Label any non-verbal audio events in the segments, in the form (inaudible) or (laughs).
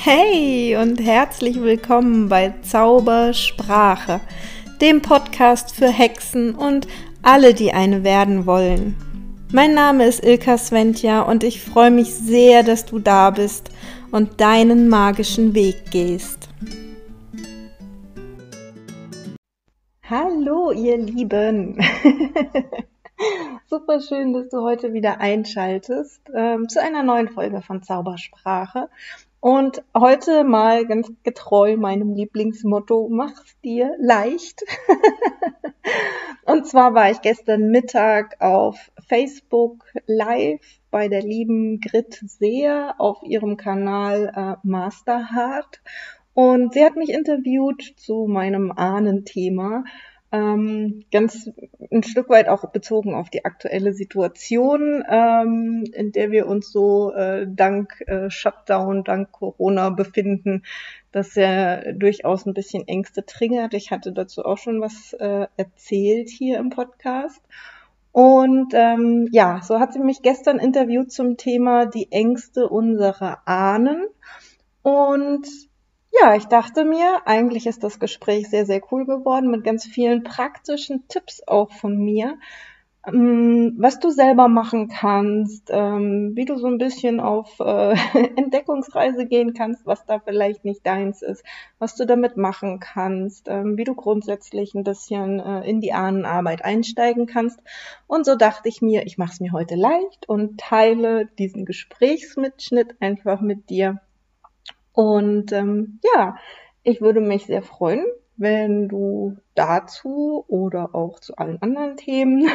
Hey und herzlich willkommen bei Zaubersprache, dem Podcast für Hexen und alle, die eine werden wollen. Mein Name ist Ilka Sventja und ich freue mich sehr, dass du da bist und deinen magischen Weg gehst. Hallo, ihr Lieben! (laughs) Super schön, dass du heute wieder einschaltest ähm, zu einer neuen Folge von Zaubersprache. Und heute mal ganz getreu meinem Lieblingsmotto, mach's dir leicht. (laughs) und zwar war ich gestern Mittag auf Facebook live bei der lieben Grit Seher auf ihrem Kanal äh, Masterheart. Und sie hat mich interviewt zu meinem Ahnenthema ähm, ganz ein Stück weit auch bezogen auf die aktuelle Situation, ähm, in der wir uns so äh, dank äh, Shutdown, dank Corona befinden, dass er durchaus ein bisschen Ängste triggert. Ich hatte dazu auch schon was äh, erzählt hier im Podcast. Und ähm, ja, so hat sie mich gestern interviewt zum Thema die Ängste unserer Ahnen. Und ja, ich dachte mir, eigentlich ist das Gespräch sehr, sehr cool geworden mit ganz vielen praktischen Tipps auch von mir, ähm, was du selber machen kannst, ähm, wie du so ein bisschen auf äh, (laughs) Entdeckungsreise gehen kannst, was da vielleicht nicht deins ist, was du damit machen kannst, ähm, wie du grundsätzlich ein bisschen äh, in die Ahnenarbeit einsteigen kannst. Und so dachte ich mir, ich mache es mir heute leicht und teile diesen Gesprächsmitschnitt einfach mit dir und ähm, ja, ich würde mich sehr freuen, wenn du dazu oder auch zu allen anderen Themen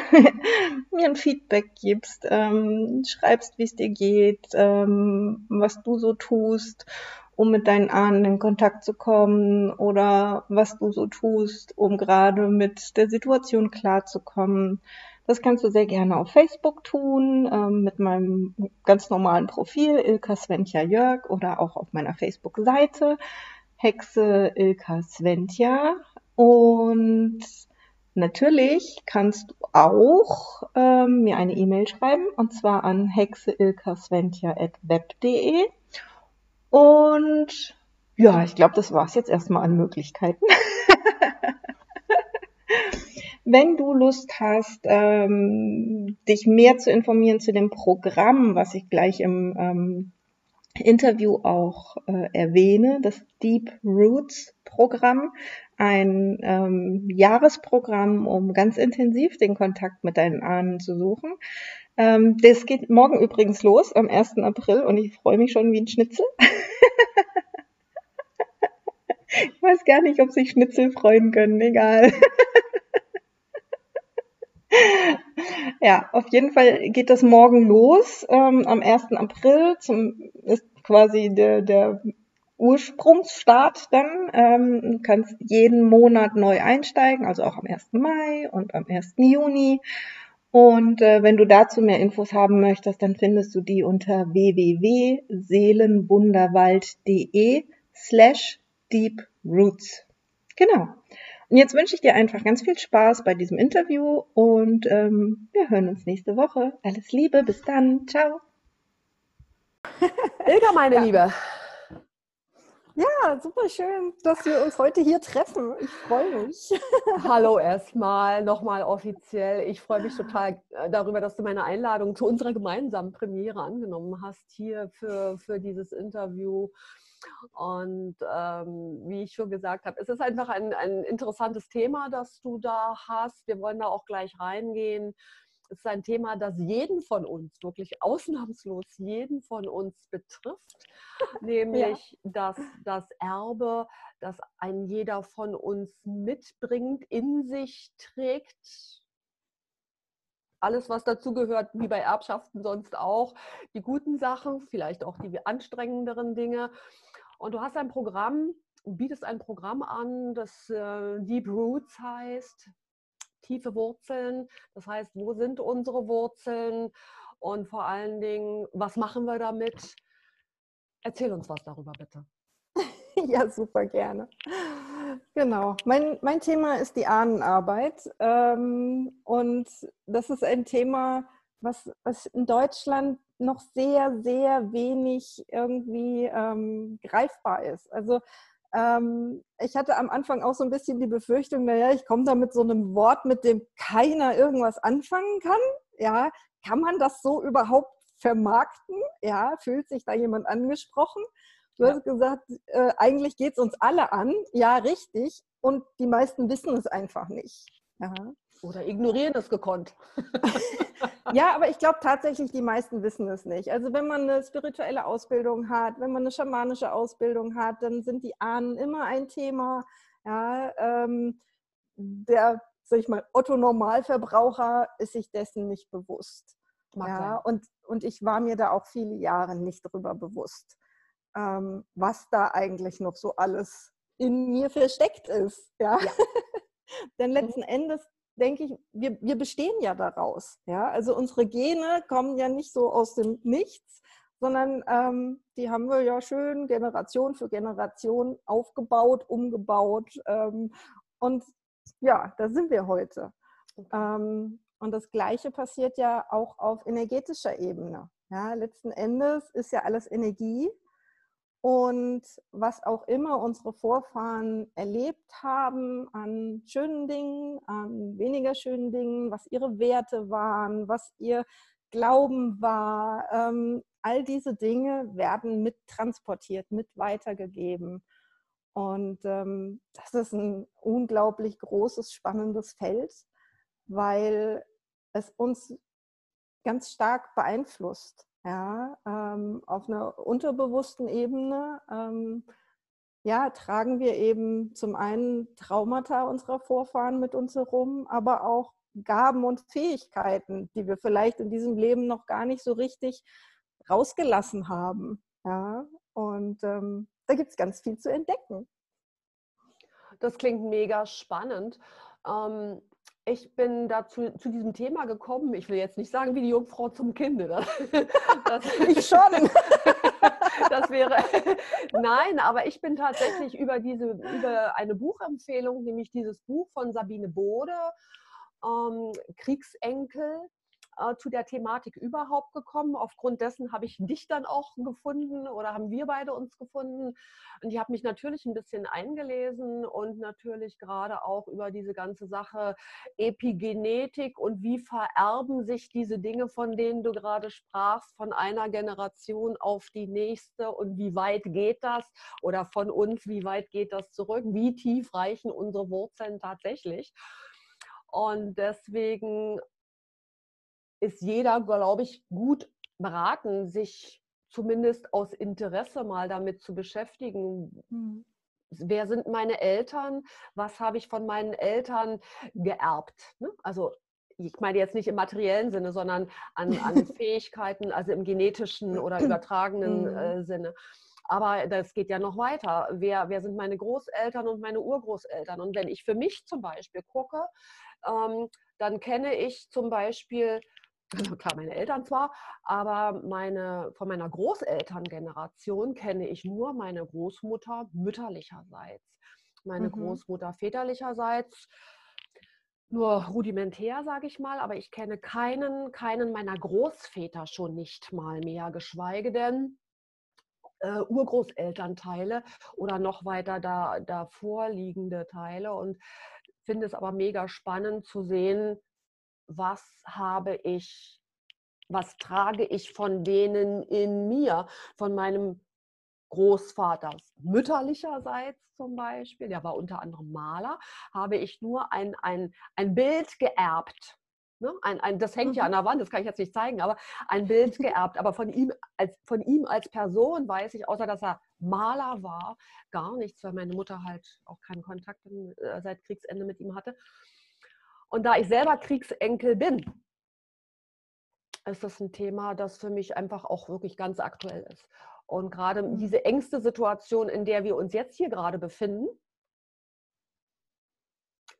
(laughs) mir ein Feedback gibst, ähm, schreibst, wie es dir geht, ähm, was du so tust, um mit deinen Ahnen in Kontakt zu kommen oder was du so tust, um gerade mit der Situation klarzukommen. Das kannst du sehr gerne auf Facebook tun, ähm, mit meinem ganz normalen Profil Ilka Sventja Jörg oder auch auf meiner Facebook-Seite Hexe Ilka Sventja. Und natürlich kannst du auch ähm, mir eine E-Mail schreiben und zwar an hexeilkasventja.web.de. Und ja, ich glaube, das war es jetzt erstmal an Möglichkeiten. (laughs) Wenn du Lust hast, ähm, dich mehr zu informieren zu dem Programm, was ich gleich im ähm, Interview auch äh, erwähne, das Deep Roots Programm, ein ähm, Jahresprogramm, um ganz intensiv den Kontakt mit deinen Ahnen zu suchen. Ähm, das geht morgen übrigens los, am 1. April, und ich freue mich schon wie ein Schnitzel. (laughs) ich weiß gar nicht, ob sich Schnitzel freuen können, egal. (laughs) (laughs) ja, auf jeden Fall geht das morgen los. Ähm, am 1. April zum, ist quasi der, der Ursprungsstart dann. Ähm, du kannst jeden Monat neu einsteigen, also auch am 1. Mai und am 1. Juni. Und äh, wenn du dazu mehr Infos haben möchtest, dann findest du die unter www.seelenwunderwald.de slash deeproots. Genau. Und jetzt wünsche ich dir einfach ganz viel Spaß bei diesem Interview und ähm, wir hören uns nächste Woche. Alles Liebe, bis dann. Ciao. (laughs) Ilka, meine ja. Liebe. Ja, super schön, dass wir uns heute hier treffen. Ich freue mich. (laughs) Hallo erstmal, nochmal offiziell. Ich freue mich total äh, darüber, dass du meine Einladung zu unserer gemeinsamen Premiere angenommen hast hier für, für dieses Interview. Und ähm, wie ich schon gesagt habe, es ist einfach ein, ein interessantes Thema, das du da hast. Wir wollen da auch gleich reingehen. Es ist ein Thema, das jeden von uns, wirklich ausnahmslos jeden von uns betrifft, (laughs) nämlich ja. das, das Erbe, das ein jeder von uns mitbringt, in sich trägt, alles, was dazugehört, wie bei Erbschaften sonst auch, die guten Sachen, vielleicht auch die anstrengenderen Dinge. Und du hast ein Programm, bietest ein Programm an, das äh, Deep Roots heißt, tiefe Wurzeln. Das heißt, wo sind unsere Wurzeln? Und vor allen Dingen, was machen wir damit? Erzähl uns was darüber, bitte. (laughs) Ja, super gerne. Genau. Mein, mein Thema ist die Ahnenarbeit. Ähm, und das ist ein Thema, was, was in Deutschland noch sehr, sehr wenig irgendwie ähm, greifbar ist. Also ähm, ich hatte am Anfang auch so ein bisschen die Befürchtung, naja, ich komme da mit so einem Wort, mit dem keiner irgendwas anfangen kann. Ja, kann man das so überhaupt vermarkten? Ja, fühlt sich da jemand angesprochen? Du ja. hast gesagt, äh, eigentlich geht es uns alle an. Ja, richtig. Und die meisten wissen es einfach nicht. Ja. Oder ignorieren es gekonnt. (laughs) ja, aber ich glaube tatsächlich, die meisten wissen es nicht. Also wenn man eine spirituelle Ausbildung hat, wenn man eine schamanische Ausbildung hat, dann sind die Ahnen immer ein Thema. Ja, ähm, der, sag ich mal, Otto Normalverbraucher ist sich dessen nicht bewusst. ja, und, und ich war mir da auch viele Jahre nicht darüber bewusst, ähm, was da eigentlich noch so alles in mir versteckt ist. Ja. ja. (laughs) Denn mhm. letzten Endes denke ich, wir, wir bestehen ja daraus. Ja? Also unsere Gene kommen ja nicht so aus dem Nichts, sondern ähm, die haben wir ja schön Generation für Generation aufgebaut, umgebaut. Ähm, und ja, da sind wir heute. Ähm, und das Gleiche passiert ja auch auf energetischer Ebene. Ja, letzten Endes ist ja alles Energie und was auch immer unsere Vorfahren erlebt haben an schönen Dingen, an weniger schönen Dingen, was ihre Werte waren, was ihr Glauben war, ähm, all diese Dinge werden mittransportiert, mit weitergegeben. Und ähm, das ist ein unglaublich großes, spannendes Feld, weil es uns ganz stark beeinflusst ja, ähm, auf einer unterbewussten Ebene ähm, ja, tragen wir eben zum einen Traumata unserer Vorfahren mit uns herum, aber auch Gaben und Fähigkeiten, die wir vielleicht in diesem Leben noch gar nicht so richtig rausgelassen haben. Ja, und ähm, da gibt es ganz viel zu entdecken. Das klingt mega spannend. Ähm, ich bin dazu zu diesem Thema gekommen. Ich will jetzt nicht sagen, wie die Jungfrau zum Kinde. Das, (laughs) das ich schon. (laughs) das wäre nein, aber ich bin tatsächlich über diese über eine Buchempfehlung, nämlich dieses Buch von Sabine Bode, ähm, Kriegsenkel äh, zu der Thematik überhaupt gekommen. Aufgrund dessen habe ich dich dann auch gefunden oder haben wir beide uns gefunden. Und ich habe mich natürlich ein bisschen eingelesen und natürlich gerade auch über diese ganze Sache Epigenetik und wie vererben sich diese Dinge, von denen du gerade sprachst, von einer Generation auf die nächste und wie weit geht das oder von uns, wie weit geht das zurück, wie tief reichen unsere Wurzeln tatsächlich. Und deswegen ist jeder, glaube ich, gut beraten, sich zumindest aus Interesse mal damit zu beschäftigen. Mhm. Wer sind meine Eltern? Was habe ich von meinen Eltern geerbt? Ne? Also ich meine jetzt nicht im materiellen Sinne, sondern an, an (laughs) Fähigkeiten, also im genetischen oder (clears throat) übertragenen mhm. äh, Sinne. Aber das geht ja noch weiter. Wer, wer sind meine Großeltern und meine Urgroßeltern? Und wenn ich für mich zum Beispiel gucke, ähm, dann kenne ich zum Beispiel also (laughs) klar, meine Eltern zwar, aber meine, von meiner Großelterngeneration kenne ich nur meine Großmutter mütterlicherseits. Meine mhm. Großmutter väterlicherseits nur rudimentär, sage ich mal, aber ich kenne keinen, keinen meiner Großväter schon nicht mal mehr, geschweige denn äh, Urgroßelternteile oder noch weiter da, davor liegende Teile und finde es aber mega spannend zu sehen, was habe ich, was trage ich von denen in mir, von meinem Großvater mütterlicherseits zum Beispiel, der war unter anderem Maler, habe ich nur ein, ein, ein Bild geerbt. Ne? Ein, ein, das hängt ja an mhm. der Wand, das kann ich jetzt nicht zeigen, aber ein Bild (laughs) geerbt. Aber von ihm, als, von ihm als Person weiß ich, außer dass er Maler war, gar nichts, weil meine Mutter halt auch keinen Kontakt äh, seit Kriegsende mit ihm hatte. Und da ich selber Kriegsenkel bin, ist das ein Thema, das für mich einfach auch wirklich ganz aktuell ist. Und gerade mhm. diese engste Situation, in der wir uns jetzt hier gerade befinden,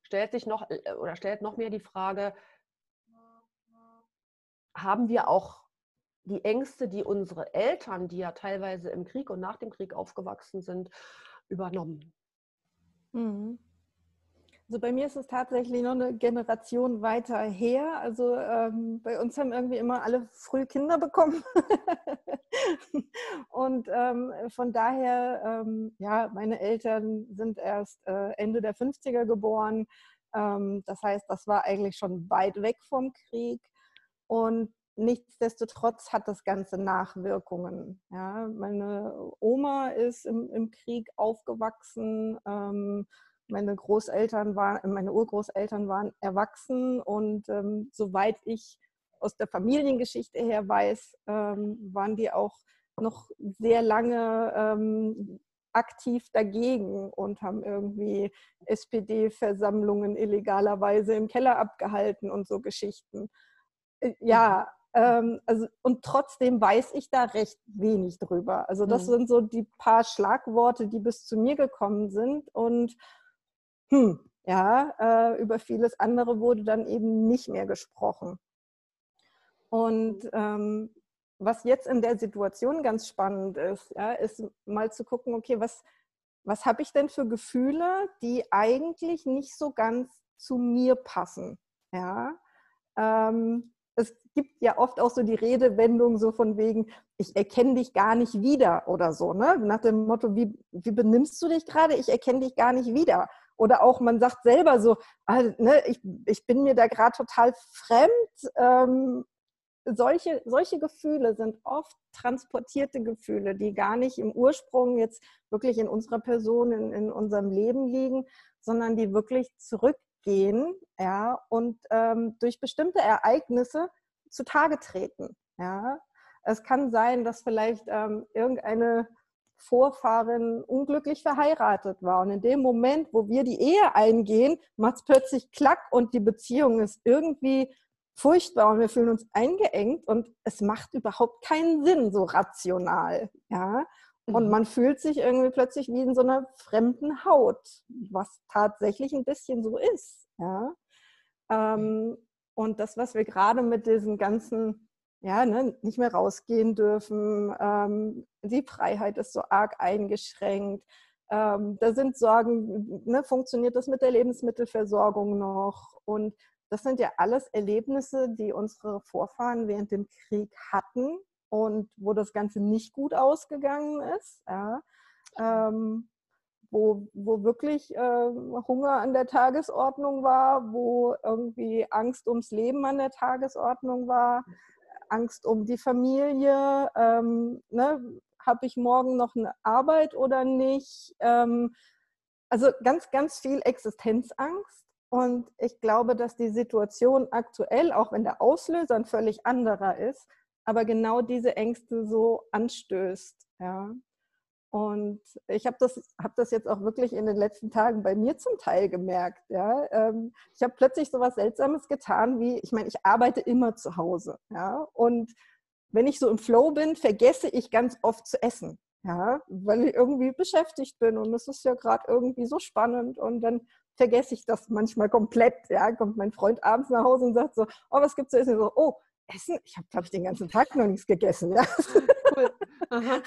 stellt sich noch äh, oder stellt noch mehr die Frage, haben wir auch die Ängste, die unsere Eltern, die ja teilweise im Krieg und nach dem Krieg aufgewachsen sind, übernommen? Mhm. Also bei mir ist es tatsächlich noch eine Generation weiter her. Also ähm, bei uns haben irgendwie immer alle früh Kinder bekommen. (laughs) und ähm, von daher, ähm, ja, meine Eltern sind erst äh, Ende der 50er geboren. Ähm, das heißt, das war eigentlich schon weit weg vom Krieg. Und nichtsdestotrotz hat das Ganze Nachwirkungen. Ja, meine Oma ist im, im Krieg aufgewachsen ähm, meine Großeltern waren, meine Urgroßeltern waren erwachsen und ähm, soweit ich aus der Familiengeschichte her weiß, ähm, waren die auch noch sehr lange ähm, aktiv dagegen und haben irgendwie SPD-Versammlungen illegalerweise im Keller abgehalten und so Geschichten. Äh, ja, ähm, also, und trotzdem weiß ich da recht wenig drüber. Also das mhm. sind so die paar Schlagworte, die bis zu mir gekommen sind und hm, ja, äh, über vieles andere wurde dann eben nicht mehr gesprochen. Und ähm, was jetzt in der Situation ganz spannend ist, ja, ist mal zu gucken, okay, was, was habe ich denn für Gefühle, die eigentlich nicht so ganz zu mir passen? Ja, ähm, es gibt ja oft auch so die Redewendung so von wegen, ich erkenne dich gar nicht wieder oder so, ne? Nach dem Motto, wie, wie benimmst du dich gerade? Ich erkenne dich gar nicht wieder. Oder auch man sagt selber so, ah, ne, ich, ich bin mir da gerade total fremd. Ähm, solche, solche Gefühle sind oft transportierte Gefühle, die gar nicht im Ursprung jetzt wirklich in unserer Person, in, in unserem Leben liegen, sondern die wirklich zurückgehen ja, und ähm, durch bestimmte Ereignisse zutage treten. Ja. Es kann sein, dass vielleicht ähm, irgendeine Vorfahrin unglücklich verheiratet war. Und in dem Moment, wo wir die Ehe eingehen, macht es plötzlich Klack und die Beziehung ist irgendwie furchtbar und wir fühlen uns eingeengt und es macht überhaupt keinen Sinn so rational. Ja? Und mhm. man fühlt sich irgendwie plötzlich wie in so einer fremden Haut, was tatsächlich ein bisschen so ist. Ja? Ähm, und das, was wir gerade mit diesen ganzen ja, ne, nicht mehr rausgehen dürfen. Ähm, die Freiheit ist so arg eingeschränkt. Ähm, da sind Sorgen, ne, funktioniert das mit der Lebensmittelversorgung noch? Und das sind ja alles Erlebnisse, die unsere Vorfahren während dem Krieg hatten und wo das Ganze nicht gut ausgegangen ist. Ja. Ähm, wo, wo wirklich äh, Hunger an der Tagesordnung war, wo irgendwie Angst ums Leben an der Tagesordnung war, Angst um die Familie, ähm, ne, habe ich morgen noch eine Arbeit oder nicht? Ähm, also ganz, ganz viel Existenzangst. Und ich glaube, dass die Situation aktuell, auch wenn der Auslöser ein völlig anderer ist, aber genau diese Ängste so anstößt. Ja. Und ich habe das, hab das jetzt auch wirklich in den letzten Tagen bei mir zum Teil gemerkt. Ja? Ähm, ich habe plötzlich so was Seltsames getan, wie, ich meine, ich arbeite immer zu Hause. Ja? Und wenn ich so im Flow bin, vergesse ich ganz oft zu essen. Ja? Weil ich irgendwie beschäftigt bin und es ist ja gerade irgendwie so spannend und dann vergesse ich das manchmal komplett. Ja? Kommt mein Freund abends nach Hause und sagt so, oh, was gibt's zu essen? so, oh, Essen? Ich habe, glaube ich, den ganzen Tag noch nichts gegessen. Ja? (laughs) Cool. (laughs)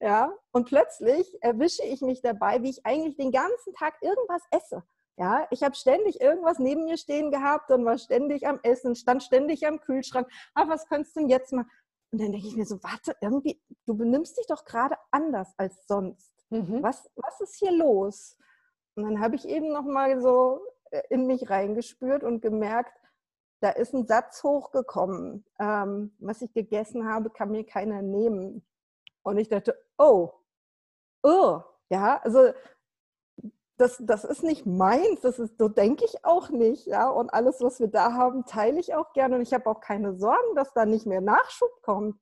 ja, und plötzlich erwische ich mich dabei, wie ich eigentlich den ganzen Tag irgendwas esse. Ja, ich habe ständig irgendwas neben mir stehen gehabt und war ständig am Essen, stand ständig am Kühlschrank. Ah, was könntest du denn jetzt mal? Und dann denke ich mir so, warte, irgendwie, du benimmst dich doch gerade anders als sonst. Mhm. Was, was ist hier los? Und dann habe ich eben noch mal so äh, in mich reingespürt und gemerkt, da ist ein Satz hochgekommen, ähm, was ich gegessen habe, kann mir keiner nehmen. Und ich dachte, oh, oh, ja, also das, das ist nicht meins, das ist, so denke ich auch nicht, ja. Und alles, was wir da haben, teile ich auch gerne. Und ich habe auch keine Sorgen, dass da nicht mehr Nachschub kommt.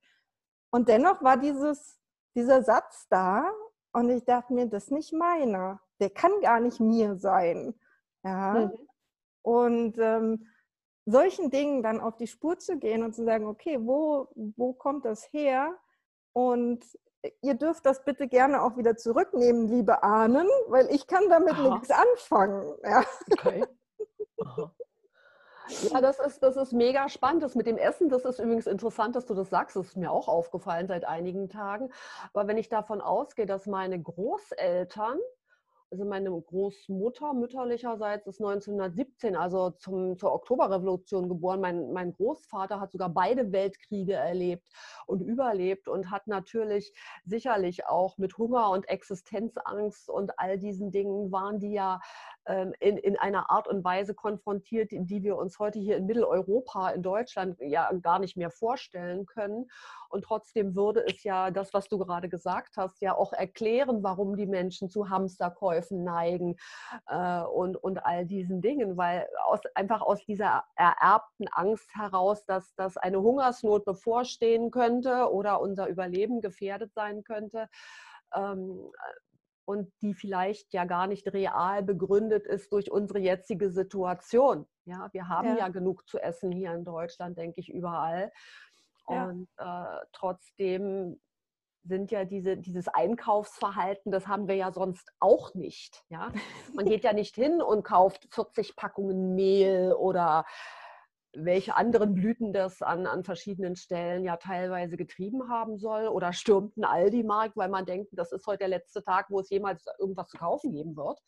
Und dennoch war dieses, dieser Satz da und ich dachte mir, das ist nicht meiner. Der kann gar nicht mir sein. Ja. Mhm. Und ähm, solchen Dingen dann auf die Spur zu gehen und zu sagen, okay, wo, wo kommt das her? Und ihr dürft das bitte gerne auch wieder zurücknehmen, liebe Ahnen, weil ich kann damit Aha. nichts anfangen. Ja. Okay. Ja, das ist, das ist mega spannend. Das mit dem Essen, das ist übrigens interessant, dass du das sagst. Das ist mir auch aufgefallen seit einigen Tagen. Aber wenn ich davon ausgehe, dass meine Großeltern also meine Großmutter mütterlicherseits ist 1917, also zum, zur Oktoberrevolution geboren. Mein, mein Großvater hat sogar beide Weltkriege erlebt und überlebt und hat natürlich sicherlich auch mit Hunger und Existenzangst und all diesen Dingen waren die ja ähm, in, in einer Art und Weise konfrontiert, die wir uns heute hier in Mitteleuropa, in Deutschland ja gar nicht mehr vorstellen können. Und trotzdem würde es ja das, was du gerade gesagt hast, ja auch erklären, warum die Menschen zu Hamsterkäufen neigen äh, und, und all diesen Dingen, weil aus, einfach aus dieser ererbten Angst heraus, dass, dass eine Hungersnot bevorstehen könnte oder unser Überleben gefährdet sein könnte, ähm, und die vielleicht ja gar nicht real begründet ist durch unsere jetzige Situation. Ja, wir haben ja, ja genug zu essen hier in Deutschland, denke ich, überall. Ja. Und äh, trotzdem sind ja diese, dieses Einkaufsverhalten, das haben wir ja sonst auch nicht. Ja? Man geht ja nicht hin und kauft 40 Packungen Mehl oder welche anderen Blüten das an, an verschiedenen Stellen ja teilweise getrieben haben soll oder stürmt ein Aldi-Markt, weil man denkt, das ist heute der letzte Tag, wo es jemals irgendwas zu kaufen geben wird,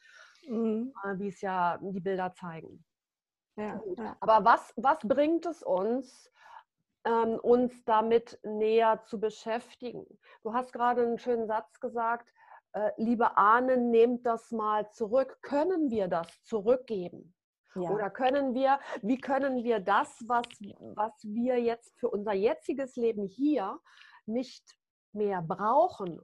mhm. Äh, wie es ja die Bilder zeigen. Ja, ja. Aber was, was bringt es uns, ähm, uns damit näher zu beschäftigen? Du hast gerade einen schönen Satz gesagt, äh, liebe Ahnen, nehmt das mal zurück. Können wir das zurückgeben? Ja. Oder können wir, wie können wir das, was, was wir jetzt für unser jetziges Leben hier nicht mehr brauchen,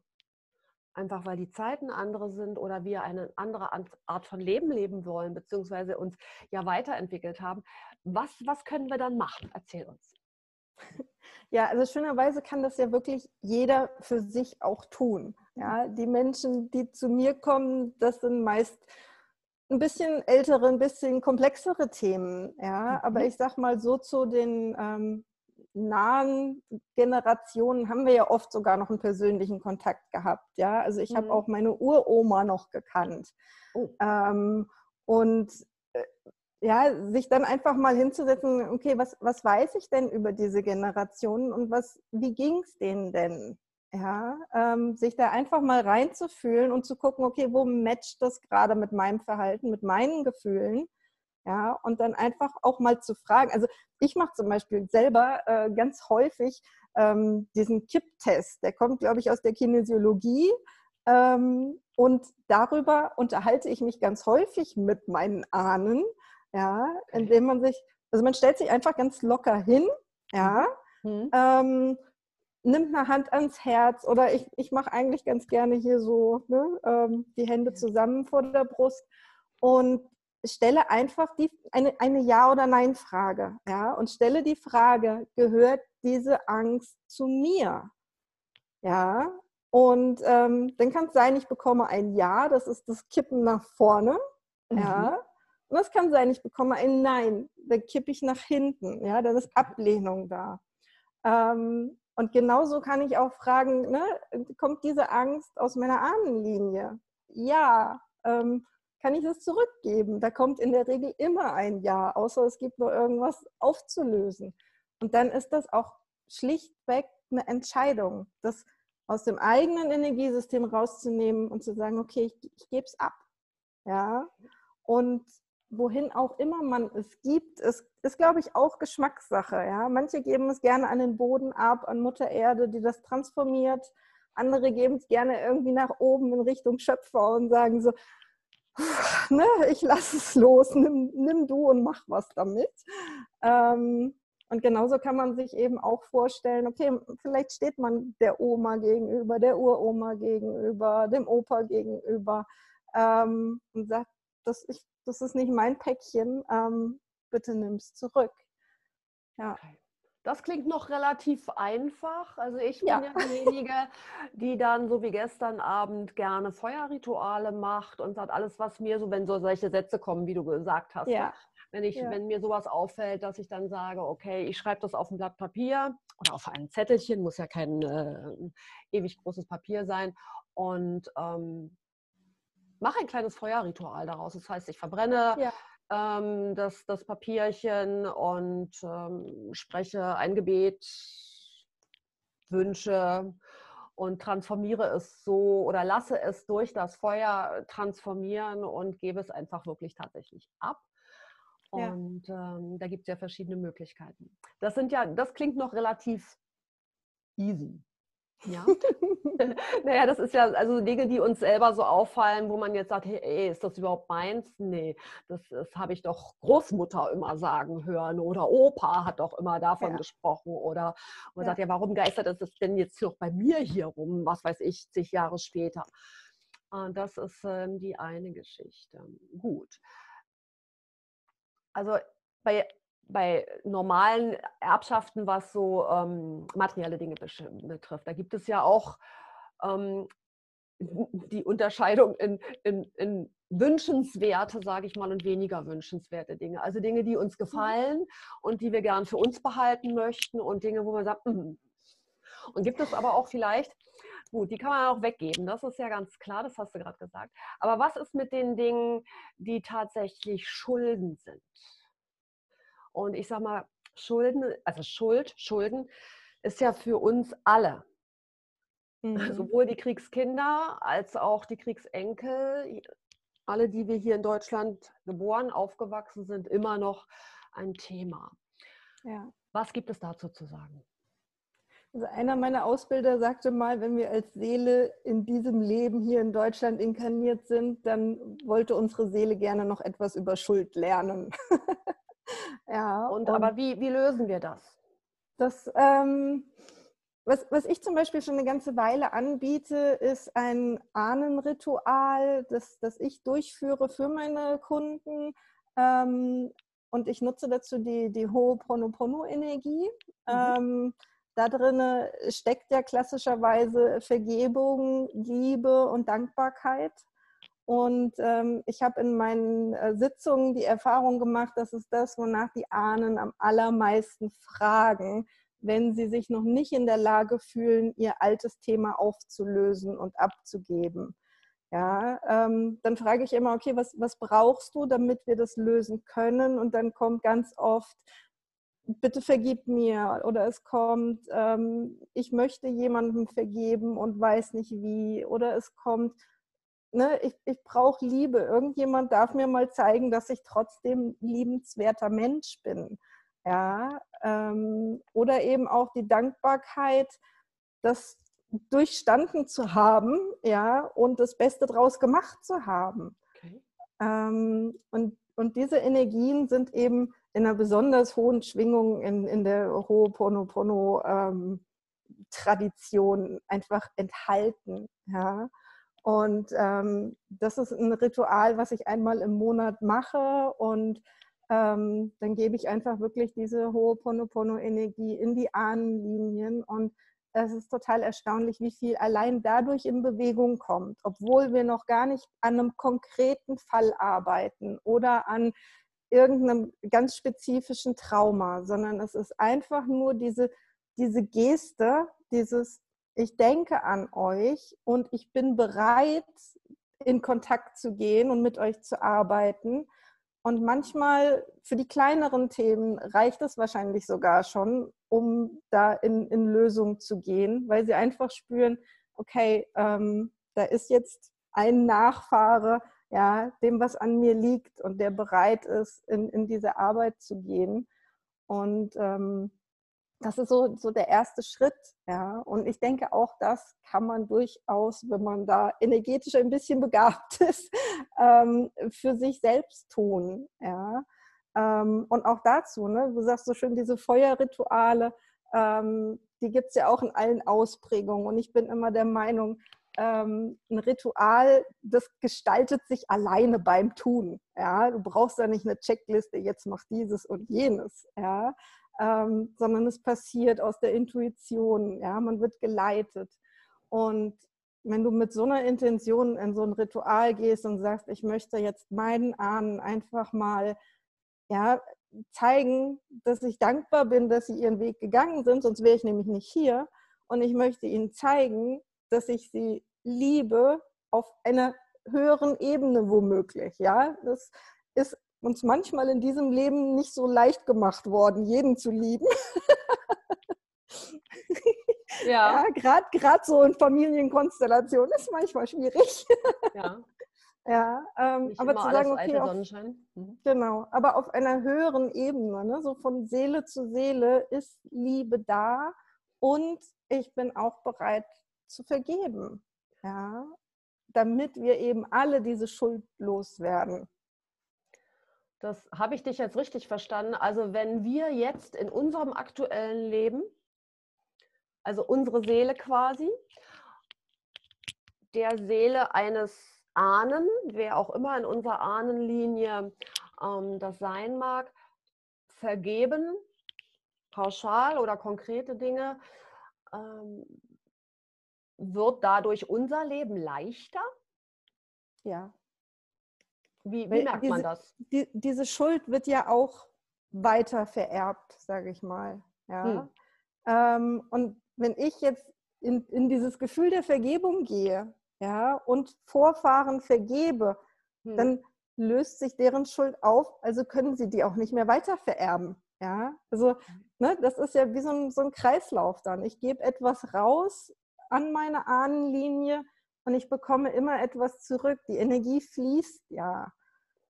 einfach weil die Zeiten andere sind oder wir eine andere Art von Leben leben wollen, beziehungsweise uns ja weiterentwickelt haben, was, was können wir dann machen? Erzähl uns. (laughs) Ja, also schönerweise kann das ja wirklich jeder für sich auch tun. Ja, die Menschen, die zu mir kommen, das sind meist ein bisschen ältere, ein bisschen komplexere Themen, ja. Aber mhm. ich sag mal so zu den ähm, nahen Generationen haben wir ja oft sogar noch einen persönlichen Kontakt gehabt, ja. Also ich mhm. habe auch meine Uroma noch gekannt. Oh. Ähm, und äh, ja, sich dann einfach mal hinzusetzen, okay, was, was weiß ich denn über diese Generationen und was, wie ging es denen denn? Ja, ähm, sich da einfach mal reinzufühlen und zu gucken, okay, wo matcht das gerade mit meinem Verhalten, mit meinen Gefühlen? Ja, und dann einfach auch mal zu fragen. Also ich mache zum Beispiel selber äh, ganz häufig ähm, diesen Kipp-Test. Der kommt, glaube ich, aus der Kinesiologie. Ähm, und darüber unterhalte ich mich ganz häufig mit meinen Ahnen, ja, indem man sich, also man stellt sich einfach ganz locker hin, ja, mhm. ähm, nimmt eine Hand ans Herz oder ich, ich mache eigentlich ganz gerne hier so ne, ähm, die Hände zusammen vor der Brust und stelle einfach die, eine, eine Ja- oder Nein-Frage. Ja? Und stelle die Frage, gehört diese Angst zu mir? Ja, und ähm, dann kann es sein, ich bekomme ein Ja, das ist das Kippen nach vorne. Mhm. Ja. Es kann sein, ich bekomme ein Nein, dann kippe ich nach hinten. Ja, dann ist Ablehnung da. Ähm, und genauso kann ich auch fragen, ne, kommt diese Angst aus meiner Ahnenlinie? Ja. Ähm, kann ich das zurückgeben? Da kommt in der Regel immer ein Ja, außer es gibt nur irgendwas aufzulösen. Und dann ist das auch schlichtweg eine Entscheidung, das aus dem eigenen Energiesystem rauszunehmen und zu sagen, okay, ich, ich gebe es ab. Ja. Und wohin auch immer man es gibt, ist, ist glaube ich, auch Geschmackssache. Ja? Manche geben es gerne an den Boden ab, an Mutter Erde, die das transformiert. Andere geben es gerne irgendwie nach oben in Richtung Schöpfer und sagen so, ne, ich lasse es los, nimm, nimm, du und mach was damit. Ähm, und genauso kann man sich eben auch vorstellen, okay, vielleicht steht man der Oma gegenüber, der Uroma gegenüber, dem Opa gegenüber ähm, und sagt, das, ich, das ist nicht mein Päckchen, ähm, bitte nimm es zurück. Ja. Das klingt noch relativ einfach. Also ich bin ja. ja diejenige, die dann so wie gestern Abend gerne Feuerrituale macht und sagt alles, was mir so, wenn so solche Sätze kommen, wie du gesagt hast. Ja. Wenn, ich, ja. wenn mir sowas auffällt, dass ich dann sage, okay, ich schreibe das auf ein Blatt Papier oder auf ein Zettelchen, muss ja kein äh, ewig großes Papier sein. Und ähm, mache ein kleines Feuerritual daraus. Das heißt, ich verbrenne ja. ähm, das, das Papierchen und ähm, spreche ein Gebet, Wünsche und transformiere es so oder lasse es durch das Feuer transformieren und gebe es einfach wirklich tatsächlich ab. Und ja. ähm, da gibt es ja verschiedene Möglichkeiten. Das sind ja, das klingt noch relativ easy. Ja. (laughs) naja, das ist ja also Dinge, die uns selber so auffallen, wo man jetzt sagt, hey, ey, ist das überhaupt meins? Nee, das, das habe ich doch Großmutter immer sagen hören oder Opa hat doch immer davon ja. gesprochen oder man ja. sagt, ja, warum geistert das denn jetzt noch bei mir hier rum, was weiß ich, zig Jahre später? Und das ist ähm, die eine Geschichte. Gut. Also bei bei normalen Erbschaften, was so ähm, materielle Dinge betrifft. Da gibt es ja auch ähm, (laughs) die Unterscheidung in, in, in wünschenswerte, sage ich mal, und weniger wünschenswerte Dinge. Also Dinge, die uns mhm. gefallen und die wir gern für uns behalten möchten und Dinge, wo man sagt, mm. und gibt es aber auch vielleicht, gut, die kann man auch weggeben, das ist ja ganz klar, das hast du gerade gesagt. Aber was ist mit den Dingen, die tatsächlich Schulden sind? Und ich sage mal, Schulden, also Schuld, Schulden ist ja für uns alle. Mhm. Sowohl die Kriegskinder als auch die Kriegsenkel, alle, die wir hier in Deutschland geboren, aufgewachsen sind, immer noch ein Thema. Ja. Was gibt es dazu zu sagen? Also einer meiner Ausbilder sagte mal, wenn wir als Seele in diesem Leben hier in Deutschland inkarniert sind, dann wollte unsere Seele gerne noch etwas über Schuld lernen. (laughs) (laughs) Ja. Und, und aber wie, wie lösen wir das? Das, ähm, was, was ich zum Beispiel schon eine ganze Weile anbiete, ist ein Ahnenritual, das, das ich durchführe für meine Kunden. Ähm, und ich nutze dazu die, die Ho'oponopono-Energie. Mhm. Ähm, da drin steckt ja klassischerweise Vergebung, Liebe und Dankbarkeit. Und ähm, ich habe in meinen äh, Sitzungen die Erfahrung gemacht, dass es das, wonach die Ahnen am allermeisten fragen, wenn sie sich noch nicht in der Lage fühlen, ihr altes Thema aufzulösen und abzugeben. Ja, ähm, dann frage ich immer, okay, was, was brauchst du, damit wir das lösen können? Und dann kommt ganz oft, bitte vergib mir. Oder es kommt, ähm, ich möchte jemandem vergeben und weiß nicht wie. Oder es kommt, ne, ich, ich brauche Liebe. Irgendjemand darf mir mal zeigen, dass ich trotzdem liebenswerter Mensch bin. Ja, ähm, oder eben auch die Dankbarkeit, das durchstanden zu haben, ja, und das Beste draus gemacht zu haben. Okay. Ähm, und, und diese Energien sind eben in einer besonders hohen Schwingung in, in der Ho'oponopono ähm, Tradition einfach enthalten. Ja. Und ähm, das ist ein Ritual, was ich einmal im Monat mache. Und ähm, dann gebe ich einfach wirklich diese hohe Ponopono-Energie in die Ahnenlinien. Und es ist total erstaunlich, wie viel allein dadurch in Bewegung kommt, obwohl wir noch gar nicht an einem konkreten Fall arbeiten oder an irgendeinem ganz spezifischen Trauma, sondern es ist einfach nur diese, diese Geste, dieses ich denke an euch und ich bin bereit, in Kontakt zu gehen und mit euch zu arbeiten. Und manchmal für die kleineren Themen reicht es wahrscheinlich sogar schon, um da in, in Lösung zu gehen, weil sie einfach spüren, okay, ähm, da ist jetzt ein Nachfahre, ja, dem was an mir liegt und der bereit ist, in, in diese Arbeit zu gehen. Und ähm, das ist so, so der erste Schritt. Ja. Und ich denke, auch das kann man durchaus, wenn man da energetisch ein bisschen begabt (laughs) ist, ähm, für sich selbst tun. Ja. Ähm, und auch dazu, ne, du sagst so schön, diese Feuerrituale, ähm, die gibt es ja auch in allen Ausprägungen. Und ich bin immer der Meinung, ähm, ein Ritual, das gestaltet sich alleine beim Tun. Ja? Du brauchst da nicht eine Checkliste, jetzt mach dieses und jenes. Ja? Ähm, sondern es passiert aus der Intuition. Ja, man wird geleitet. Und wenn du mit so einer Intention in so ein Ritual gehst und sagst, ich möchte jetzt meinen Ahnen einfach mal ja, zeigen, dass ich dankbar bin, dass sie ihren Weg gegangen sind, sonst wäre ich nämlich nicht hier. Und ich möchte ihnen zeigen, dass ich sie liebe auf einer höheren Ebene womöglich. Ja, das ist uns manchmal in diesem Leben nicht so leicht gemacht worden, jeden zu lieben. Ja. (laughs) ja Gerade so in Familienkonstellationen ist manchmal schwierig. Ja. (laughs) Ja, ähm, aber zu sagen, okay, auf. Mhm. genau, aber auf einer höheren Ebene, ne, so von Seele zu Seele ist Liebe da und ich bin auch bereit zu vergeben, ja, damit wir eben alle diese Schuld loswerden. Das habe ich dich jetzt richtig verstanden. Also wenn wir jetzt in unserem aktuellen Leben, also unsere Seele quasi, der Seele eines Ahnen, wer auch immer in unserer Ahnenlinie ähm, das sein mag, vergeben, pauschal oder konkrete Dinge, ähm, wird dadurch unser Leben leichter? Ja. Wie, wie merkt diese, man das? Die, diese Schuld wird ja auch weiter vererbt, sage ich mal. Ja. Hm. Ähm, und wenn ich jetzt in, in dieses Gefühl der Vergebung gehe, ja, und Vorfahren vergebe, hm. dann löst sich deren Schuld auf, also können sie die auch nicht mehr weiter vererben. Ja, also ne, das ist ja wie so ein, so ein Kreislauf dann. Ich gebe etwas raus an meine Ahnenlinie und ich bekomme immer etwas zurück. Die Energie fließt ja.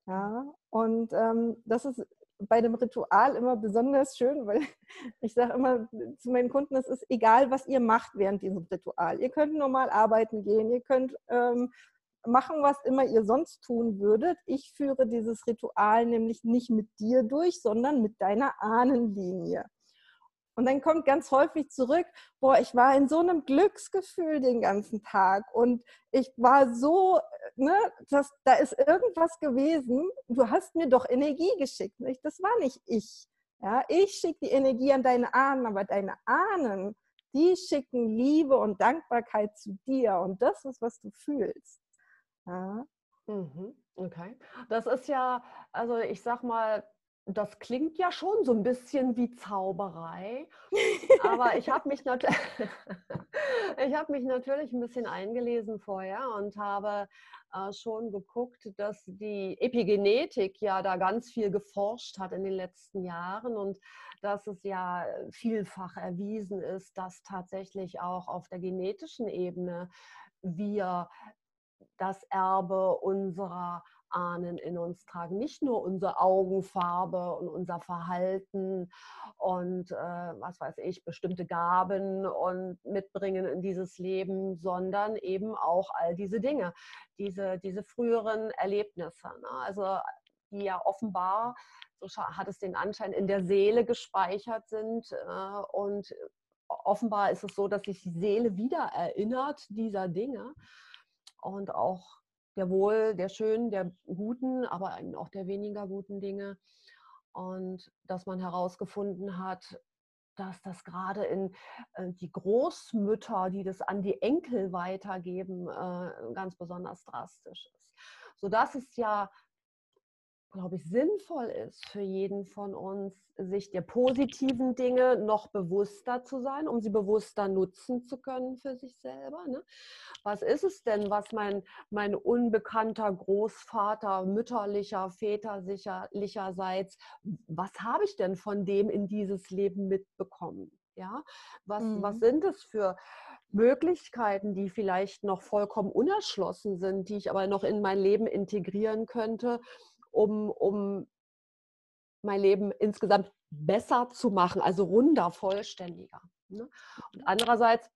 Ja, und ähm, das ist bei dem Ritual immer besonders schön, weil (laughs) ich sage immer zu meinen Kunden, es ist egal, was ihr macht während diesem Ritual. Ihr könnt normal arbeiten gehen, ihr könnt ähm, machen, was immer ihr sonst tun würdet. Ich führe dieses Ritual nämlich nicht mit dir durch, sondern mit deiner Ahnenlinie. Und dann kommt ganz häufig zurück, boah, ich war in so einem Glücksgefühl den ganzen Tag und ich war so, ne, das, da ist irgendwas gewesen. Du hast mir doch Energie geschickt. Nicht? Das war nicht ich. Ja, ich schicke die Energie an deine Ahnen, aber deine Ahnen, die schicken Liebe und Dankbarkeit zu dir und das ist, was du fühlst. Ja. Mhm, okay. Das ist ja, also ich sag mal, das klingt ja schon so ein bisschen wie Zauberei, aber ich (laughs) habe mich, nat (laughs) hab mich natürlich ein bisschen eingelesen vorher und habe äh, schon geguckt, dass die Epigenetik ja da ganz viel geforscht hat in den letzten Jahren und dass es ja vielfach erwiesen ist, dass tatsächlich auch auf der genetischen Ebene wir das Erbe unserer Ahnen in uns tragen. Nicht nur unsere Augenfarbe und unser Verhalten und äh, was weiß ich, bestimmte Gaben und mitbringen in dieses Leben, sondern eben auch all diese Dinge, diese, diese früheren Erlebnisse. Ne? Also die ja offenbar, so hat es den Anschein, in der Seele gespeichert sind äh, und offenbar ist es so, dass sich die Seele wieder erinnert dieser Dinge und auch der wohl, der schönen, der guten, aber auch der weniger guten Dinge. Und dass man herausgefunden hat, dass das gerade in äh, die Großmütter, die das an die Enkel weitergeben, äh, ganz besonders drastisch ist. Sodass es ja glaube ich, sinnvoll ist für jeden von uns, sich der positiven Dinge noch bewusster zu sein, um sie bewusster nutzen zu können für sich selber. Ne? Was ist es denn, was mein, mein unbekannter Großvater, mütterlicher, väterlicherseits, was habe ich denn von dem in dieses Leben mitbekommen? Ja, was, mhm. was sind es für Möglichkeiten, die vielleicht noch vollkommen unerschlossen sind, die ich aber noch in mein Leben integrieren könnte, um, um mein Leben insgesamt besser zu machen, also runder, vollständiger. Ne? Und andererseits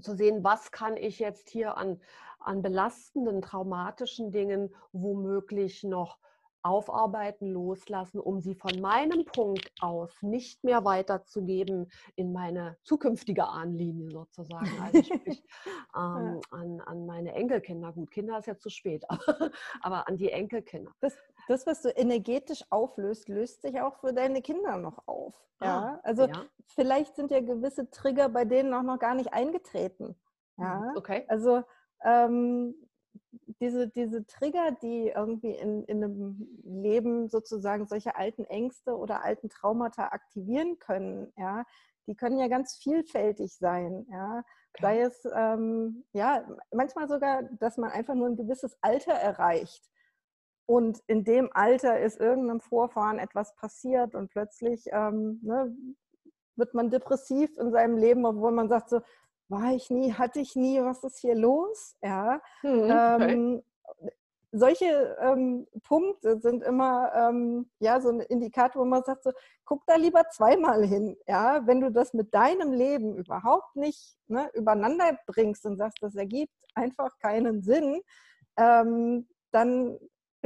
zu sehen, was kann ich jetzt hier an, an belastenden, traumatischen Dingen womöglich noch aufarbeiten, loslassen, um sie von meinem Punkt aus nicht mehr weiterzugeben in meine zukünftige Ahnenlinie sozusagen. Also sprich (laughs) ähm, an, an meine Enkelkinder. Gut, Kinder ist ja zu spät, (laughs) aber an die Enkelkinder. Das, das, was du energetisch auflöst, löst sich auch für deine Kinder noch auf. Ja? Ah, also ja. vielleicht sind ja gewisse Trigger bei denen auch noch gar nicht eingetreten. Ja, mhm, okay. Also ähm, diese, diese Trigger, die irgendwie in, in einem Leben sozusagen solche alten Ängste oder alten Traumata aktivieren können, ja, die können ja ganz vielfältig sein, ja. Sei es, ähm, ja, manchmal sogar, dass man einfach nur ein gewisses Alter erreicht. Und in dem Alter ist irgendeinem Vorfahren etwas passiert und plötzlich ähm, ne, wird man depressiv in seinem Leben, obwohl man sagt so, war ich nie, hatte ich nie, was ist hier los? Ja. Mhm, okay. ähm, solche ähm, Punkte sind immer ähm, ja so ein Indikator, wo man sagt so, guck da lieber zweimal hin, ja, wenn du das mit deinem Leben überhaupt nicht ne, übereinander bringst und sagst, das ergibt einfach keinen Sinn, ähm, dann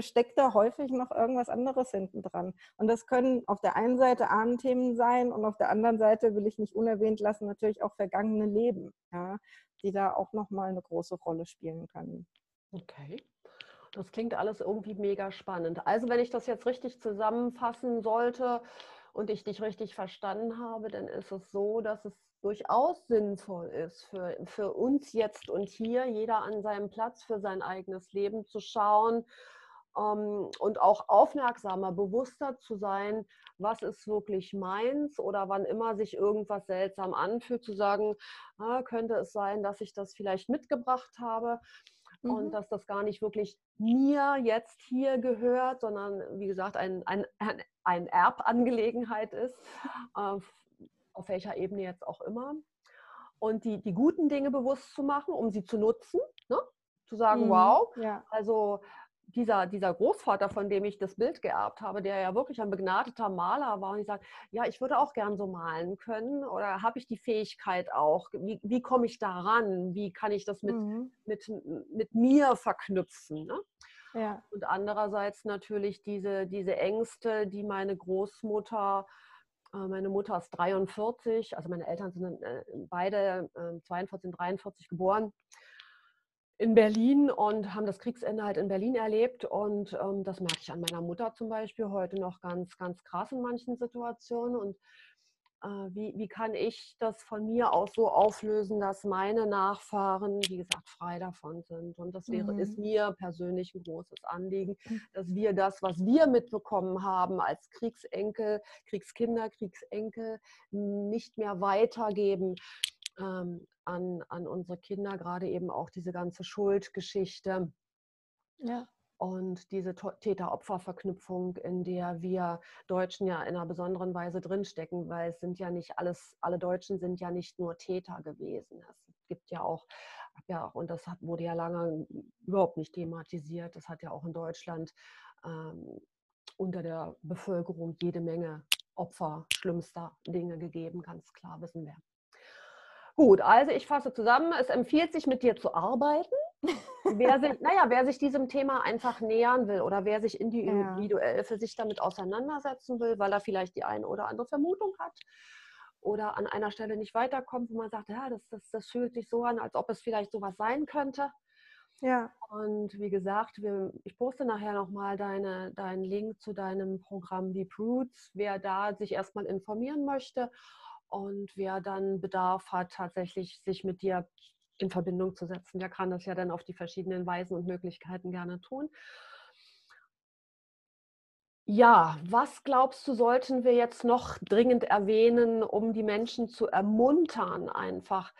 steckt da häufig noch irgendwas anderes hinten dran. Und das können auf der einen Seite Ahnenthemen sein und auf der anderen Seite will ich nicht unerwähnt lassen, natürlich auch vergangene Leben, ja, die da auch nochmal eine große Rolle spielen können. Okay. Das klingt alles irgendwie mega spannend. Also wenn ich das jetzt richtig zusammenfassen sollte und ich dich richtig verstanden habe, dann ist es so, dass es durchaus sinnvoll ist für, für uns jetzt und hier, jeder an seinem Platz für sein eigenes Leben zu schauen, und auch aufmerksamer, bewusster zu sein, was ist wirklich meins oder wann immer sich irgendwas seltsam anfühlt, zu sagen, ah, könnte es sein, dass ich das vielleicht mitgebracht habe mhm. und dass das gar nicht wirklich mir jetzt hier gehört, sondern wie gesagt ein, ein, ein Erbangelegenheit ist, auf welcher Ebene jetzt auch immer. Und die, die guten Dinge bewusst zu machen, um sie zu nutzen. Ne? zu sagen, mhm, wow, ja. also dieser, dieser Großvater, von dem ich das Bild geerbt habe, der ja wirklich ein begnadeter Maler war, und ich sage, ja, ich würde auch gern so malen können oder habe ich die Fähigkeit auch? Wie, wie komme ich daran? Wie kann ich das mit, mhm. mit, mit mir verknüpfen? Ne? Ja. Und andererseits natürlich diese, diese Ängste, die meine Großmutter, äh, meine Mutter ist 43, also meine Eltern sind äh, beide 42 und 43 geboren in Berlin und haben das Kriegsende halt in Berlin erlebt. Und ähm, das merke ich an meiner Mutter zum Beispiel heute noch ganz, ganz krass in manchen Situationen. Und äh, wie, wie kann ich das von mir aus so auflösen, dass meine Nachfahren, wie gesagt, frei davon sind? Und das wäre, mhm. ist mir persönlich ein großes Anliegen, hm. dass wir das, was wir mitbekommen haben als Kriegsenkel, Kriegskinder, Kriegsenkel, nicht mehr weitergeben ähm, an, an unsere Kinder, gerade eben auch diese ganze Schuldgeschichte. Ja. Und diese Täter-Opfer-Verknüpfung, in der wir Deutschen ja in einer besonderen Weise drinstecken, weil es sind ja nicht alles, alle Deutschen sind ja nicht nur Täter gewesen. Es gibt ja auch, ja, und das hat, wurde ja lange überhaupt nicht thematisiert. Es hat ja auch in Deutschland ähm, unter der Bevölkerung jede Menge Opfer schlimmster Dinge gegeben, ganz klar wissen wir. Gut, also ich fasse zusammen. Es empfiehlt sich, mit dir zu arbeiten. wer, sich, (laughs) naja, wer sich diesem Thema einfach nähern will oder wer sich individuell für sich damit auseinandersetzen will, weil er vielleicht die eine oder andere Vermutung hat oder an einer Stelle nicht weiterkommt, wo man sagt, ja, das, das, das fühlt sich so an, als ob es vielleicht sowas sein könnte. Ja. Und wie gesagt, wir, ich poste nachher nochmal deine, deinen Link zu deinem Programm Deep Roots, wer da sich erstmal informieren möchte und wer dann Bedarf hat, tatsächlich sich mit dir in Verbindung zu setzen, der kann das ja dann auf die verschiedenen Weisen und Möglichkeiten gerne tun. Ja, was glaubst du, sollten wir jetzt noch dringend erwähnen, um die Menschen zu ermuntern, einfach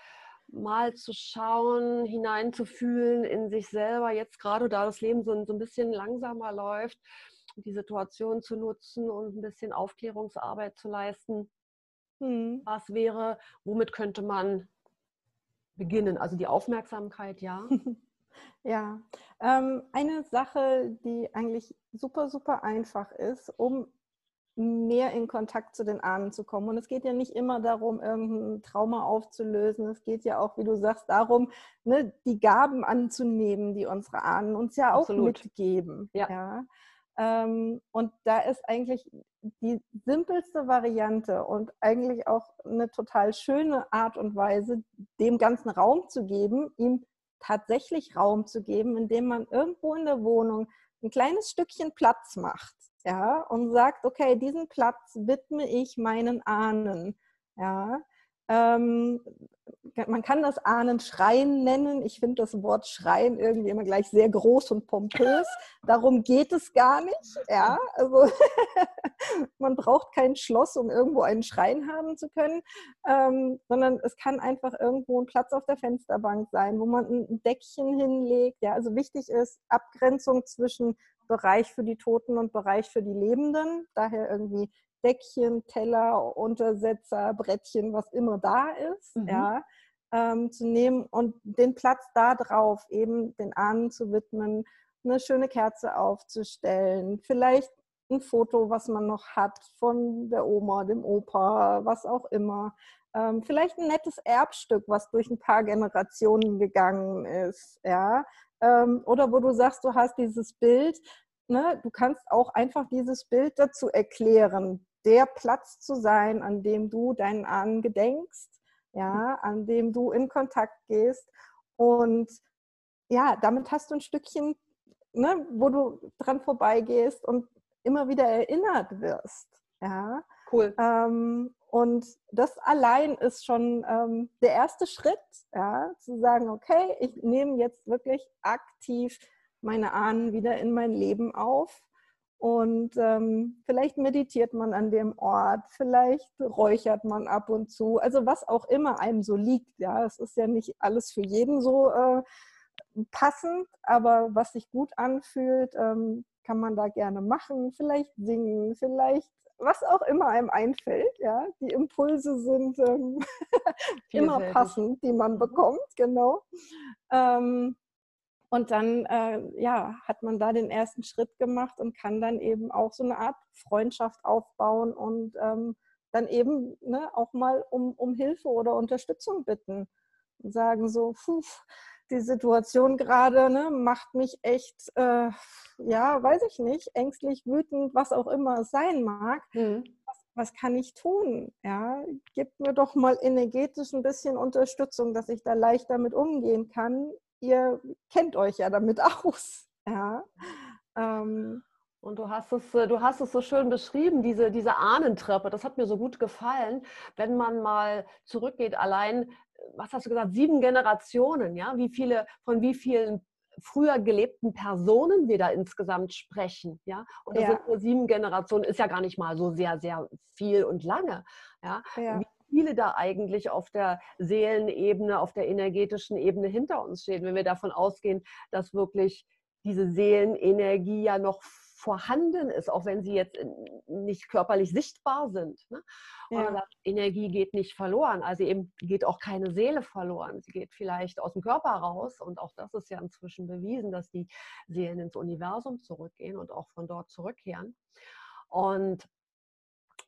mal zu schauen, hineinzufühlen in sich selber, jetzt gerade da das Leben so, ein bisschen langsamer läuft, die Situation zu nutzen und ein bisschen Aufklärungsarbeit zu leisten? Mhm. Was wäre, womit könnte man beginnen? Also die Aufmerksamkeit, ja. (laughs) ja, ähm, eine Sache, die eigentlich super, super einfach ist, um mehr in Kontakt zu den Ahnen zu kommen. Und es geht ja nicht immer darum, irgendein Trauma aufzulösen. Es geht ja auch, wie du sagst, darum, ne, die Gaben anzunehmen, die unsere Ahnen uns ja auch Absolut. mitgeben. Ja. ja. Ähm, und da ist eigentlich die simpelste Variante und eigentlich auch eine total schöne Art und Weise, dem ganzen Raum zu geben, ihm tatsächlich Raum zu geben, indem man irgendwo in der Wohnung ein kleines Stückchen Platz macht, ja, und sagt, okay, diesen Platz widme ich meinen Ahnen, ja. Ähm, man kann das Ahnenschreien nennen. Ich finde das Wort Schreien irgendwie immer gleich sehr groß und pompös. Darum geht es gar nicht. Ja, also (laughs) man braucht kein Schloss, um irgendwo einen Schrein haben zu können, ähm, sondern es kann einfach irgendwo ein Platz auf der Fensterbank sein, wo man ein Deckchen hinlegt. Ja, also wichtig ist Abgrenzung zwischen Bereich für die Toten und Bereich für die Lebenden. Daher irgendwie Deckchen, Teller, Untersetzer, Brettchen, was immer da ist, mhm. ja, ähm, zu nehmen und den Platz da drauf eben den Ahnen zu widmen, eine schöne Kerze aufzustellen, vielleicht ein Foto, was man noch hat von der Oma, dem Opa, was auch immer. Ähm, vielleicht ein nettes Erbstück, was durch ein paar Generationen gegangen ist, ja. Ähm, oder wo du sagst, du hast dieses Bild, ne? du kannst auch einfach dieses Bild dazu erklären, der Platz zu sein, an dem du deinen Ahnen gedenkst, ja, an dem du in Kontakt gehst. Und ja, damit hast du ein Stückchen, ne, wo du dran vorbeigehst und immer wieder erinnert wirst. Ja. Cool. Ähm, und das allein ist schon ähm, der erste Schritt, ja, zu sagen, okay, ich nehme jetzt wirklich aktiv meine Ahnen wieder in mein Leben auf. Und ähm, vielleicht meditiert man an dem Ort, vielleicht räuchert man ab und zu, also was auch immer einem so liegt. Ja, es ist ja nicht alles für jeden so äh, passend, aber was sich gut anfühlt, ähm, kann man da gerne machen. Vielleicht singen, vielleicht was auch immer einem einfällt. Ja, die Impulse sind ähm, (laughs) immer passend, die man mhm. bekommt, genau. Ähm, und dann äh, ja, hat man da den ersten Schritt gemacht und kann dann eben auch so eine Art Freundschaft aufbauen und ähm, dann eben ne, auch mal um, um Hilfe oder Unterstützung bitten. Und sagen so, puh, die Situation gerade ne, macht mich echt, äh, ja, weiß ich nicht, ängstlich, wütend, was auch immer es sein mag. Mhm. Was, was, kann ich tun? Ja, gib mir doch mal energetisch ein bisschen Unterstützung, dass ich da leicht damit umgehen kann ihr kennt euch ja damit (laughs) aus. Ja. Ähm, und du hast es, äh, du hast es so schön beschrieben, diese, diese Ahnentreppe. Das hat mir so gut gefallen, wenn man mal zurückgeht, allein, was hast du gesagt, sieben Generationen, ja, wie viele, von wie vielen früher gelebten Personen wir da insgesamt sprechen, ja. Und das ja. sind nur sieben Generationen, ist ja gar nicht mal so sehr, sehr viel und lange, ja. ja. Wie viele da eigentlich auf der Seelenebene, auf der energetischen Ebene hinter uns stehen, wenn wir davon ausgehen, dass wirklich diese Seelenenergie ja noch vorhanden ist, auch wenn sie jetzt nicht körperlich sichtbar sind. Ne? Ja. Energie geht nicht verloren, also eben geht auch keine Seele verloren. Sie geht vielleicht aus dem Körper raus und auch das ist ja inzwischen bewiesen, dass die Seelen ins Universum zurückgehen und auch von dort zurückkehren. Und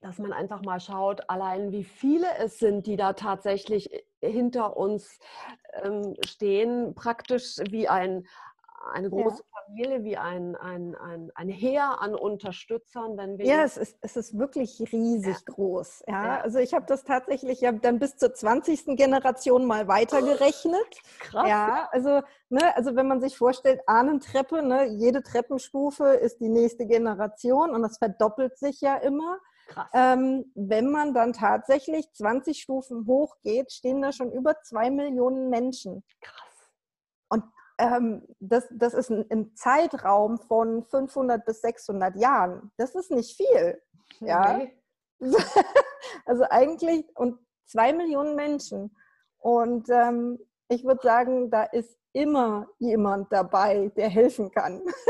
dass man einfach mal schaut, allein wie viele es sind, die da tatsächlich hinter uns ähm, stehen, praktisch wie ein, eine große ja. Familie, wie ein, ein, ein, ein Heer an Unterstützern. Wenn wir ja, es ist, es ist wirklich riesig ja. groß. Ja? ja. Also ich habe das tatsächlich ja dann bis zur 20. Generation mal weitergerechnet. Krass. Ja, also, ne, also wenn man sich vorstellt, Ahnentreppe, ne, jede Treppenstufe ist die nächste Generation und das verdoppelt sich ja immer. Krass. Ähm, wenn man dann tatsächlich 20 Stufen hochgeht, stehen da schon über zwei Millionen Menschen. Krass. Und ähm, das, das ist ein, ein, Zeitraum von 500 bis 600 Jahren. Das ist nicht viel. Ja. (laughs) also eigentlich, und zwei Millionen Menschen. Und ähm, ich würde sagen, da ist immer jemand dabei, der helfen kann. (laughs)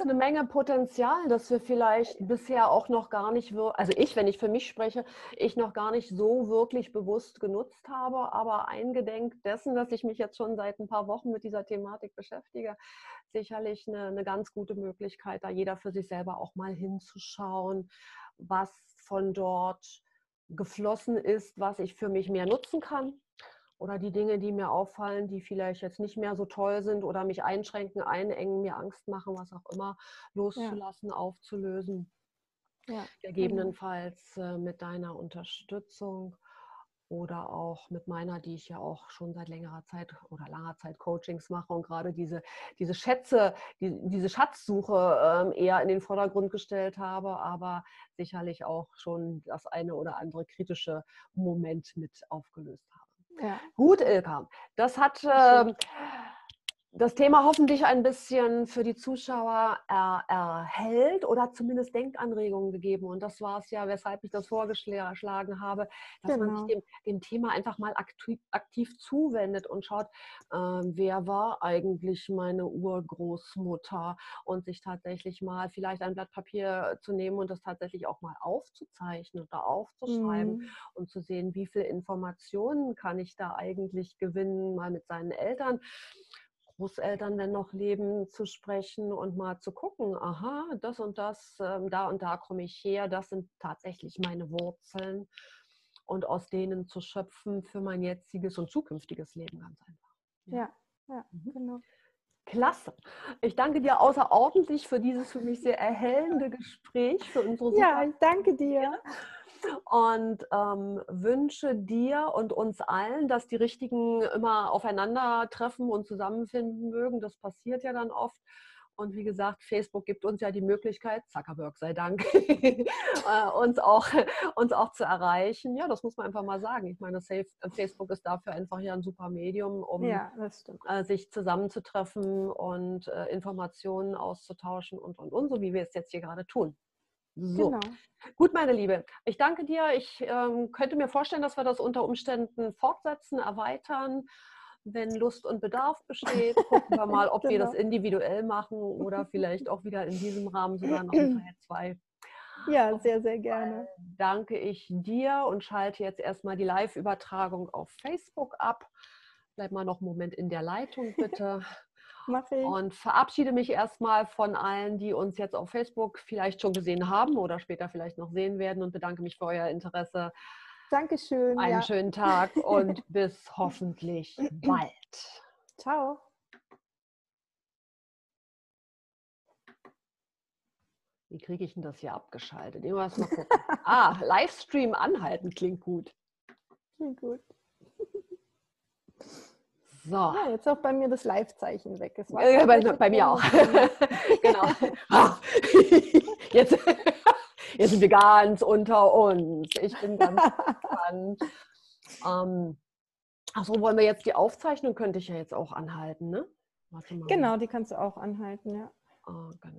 ist eine Menge Potenzial, das wir vielleicht bisher auch noch gar nicht, also ich, wenn ich für mich spreche, ich noch gar nicht so wirklich bewusst genutzt habe, aber eingedenk dessen, dass ich mich jetzt schon seit ein paar Wochen mit dieser Thematik beschäftige, sicherlich eine, eine ganz gute Möglichkeit, da jeder für sich selber auch mal hinzuschauen, was von dort geflossen ist, was ich für mich mehr nutzen kann oder die Dinge, die mir auffallen, die vielleicht jetzt nicht mehr so toll sind oder mich einschränken, einengen, mir Angst machen, was auch immer, loszulassen, ja. aufzulösen. Ja. Gegebenenfalls äh, mit deiner Unterstützung oder auch mit meiner, die ich ja auch schon seit längerer Zeit oder langer Zeit Coachings mache und gerade diese, diese Schätze, die, diese Schatzsuche ähm, eher in den Vordergrund gestellt habe, aber sicherlich auch schon das eine oder andere kritische Moment mit aufgelöst habe. Ja. Gut, Ilka. Das hat, äh, das Thema hoffentlich ein bisschen für die Zuschauer er, erhält oder zumindest Denkanregungen gegeben. Und das war es ja, weshalb ich das vorgeschlagen habe, dass genau. man sich genau. dem, dem, Thema einfach mal aktiv, aktiv zuwendet und schaut, äh, wer war eigentlich meine Urgroßmutter und sich tatsächlich mal vielleicht ein Blatt Papier zu nehmen und das tatsächlich auch mal aufzuzeichnen oder aufzuschreiben mhm. und zu sehen, wie viele Informationen kann ich da eigentlich gewinnen, mal mit seinen Eltern Großeltern, wenn noch leben, zu sprechen und mal zu gucken, aha, das und das, ähm, da und da komme ich her, das sind tatsächlich meine Wurzeln und aus denen zu schöpfen für mein jetziges und zukünftiges Leben ganz einfach. Ja, ja, ja mhm. genau. Klasse. Ich danke dir außerordentlich für dieses für mich sehr erhellende Gespräch, für unsere Ja, ich danke dir und ähm, wünsche dir und uns allen, dass die Richtigen immer aufeinandertreffen und zusammenfinden mögen. Das passiert ja dann oft. Und wie gesagt, Facebook gibt uns ja die Möglichkeit, Zuckerberg sei Dank, (laughs) äh, uns, auch, uns auch zu erreichen. Ja, das muss man einfach mal sagen. Ich meine, Facebook ist dafür einfach ja ein super Medium, um ja, äh, sich zusammenzutreffen und äh, Informationen auszutauschen und, und, und, so wie wir es jetzt hier gerade tun. So. Genau. Gut, meine Liebe, ich danke dir. Ich ähm, könnte mir vorstellen, dass wir das unter Umständen fortsetzen, erweitern. Wenn Lust und Bedarf besteht, gucken wir mal, (laughs) ob genau. wir das genau. individuell machen oder vielleicht auch wieder in diesem Rahmen sogar noch ein (clears throat) Teil 2. Ja, sehr, sehr gerne. Danke ich dir und schalte jetzt erstmal die Live-Übertragung auf Facebook ab. Bleib mal noch einen Moment in der Leitung, bitte. (laughs) Und verabschiede mich erstmal von allen, die uns jetzt auf Facebook vielleicht schon gesehen haben oder später vielleicht noch sehen werden und bedanke mich für euer Interesse. Dankeschön. Einen ja. schönen Tag und (laughs) bis hoffentlich bald. Ciao. Wie kriege ich denn das hier abgeschaltet? Irgendwas mal (laughs) gucken. ah, Livestream anhalten klingt gut. Klingt gut. So. Ja, jetzt auch bei mir das Live-Zeichen weg. Es war ja, bei, bei mir auch. (laughs) genau. (laughs) jetzt, (laughs) jetzt sind wir ganz unter uns. Ich bin ganz gespannt. Ähm, Achso, wollen wir jetzt die Aufzeichnung? Könnte ich ja jetzt auch anhalten, ne? Genau, die kannst du auch anhalten, ja. Oh, ganz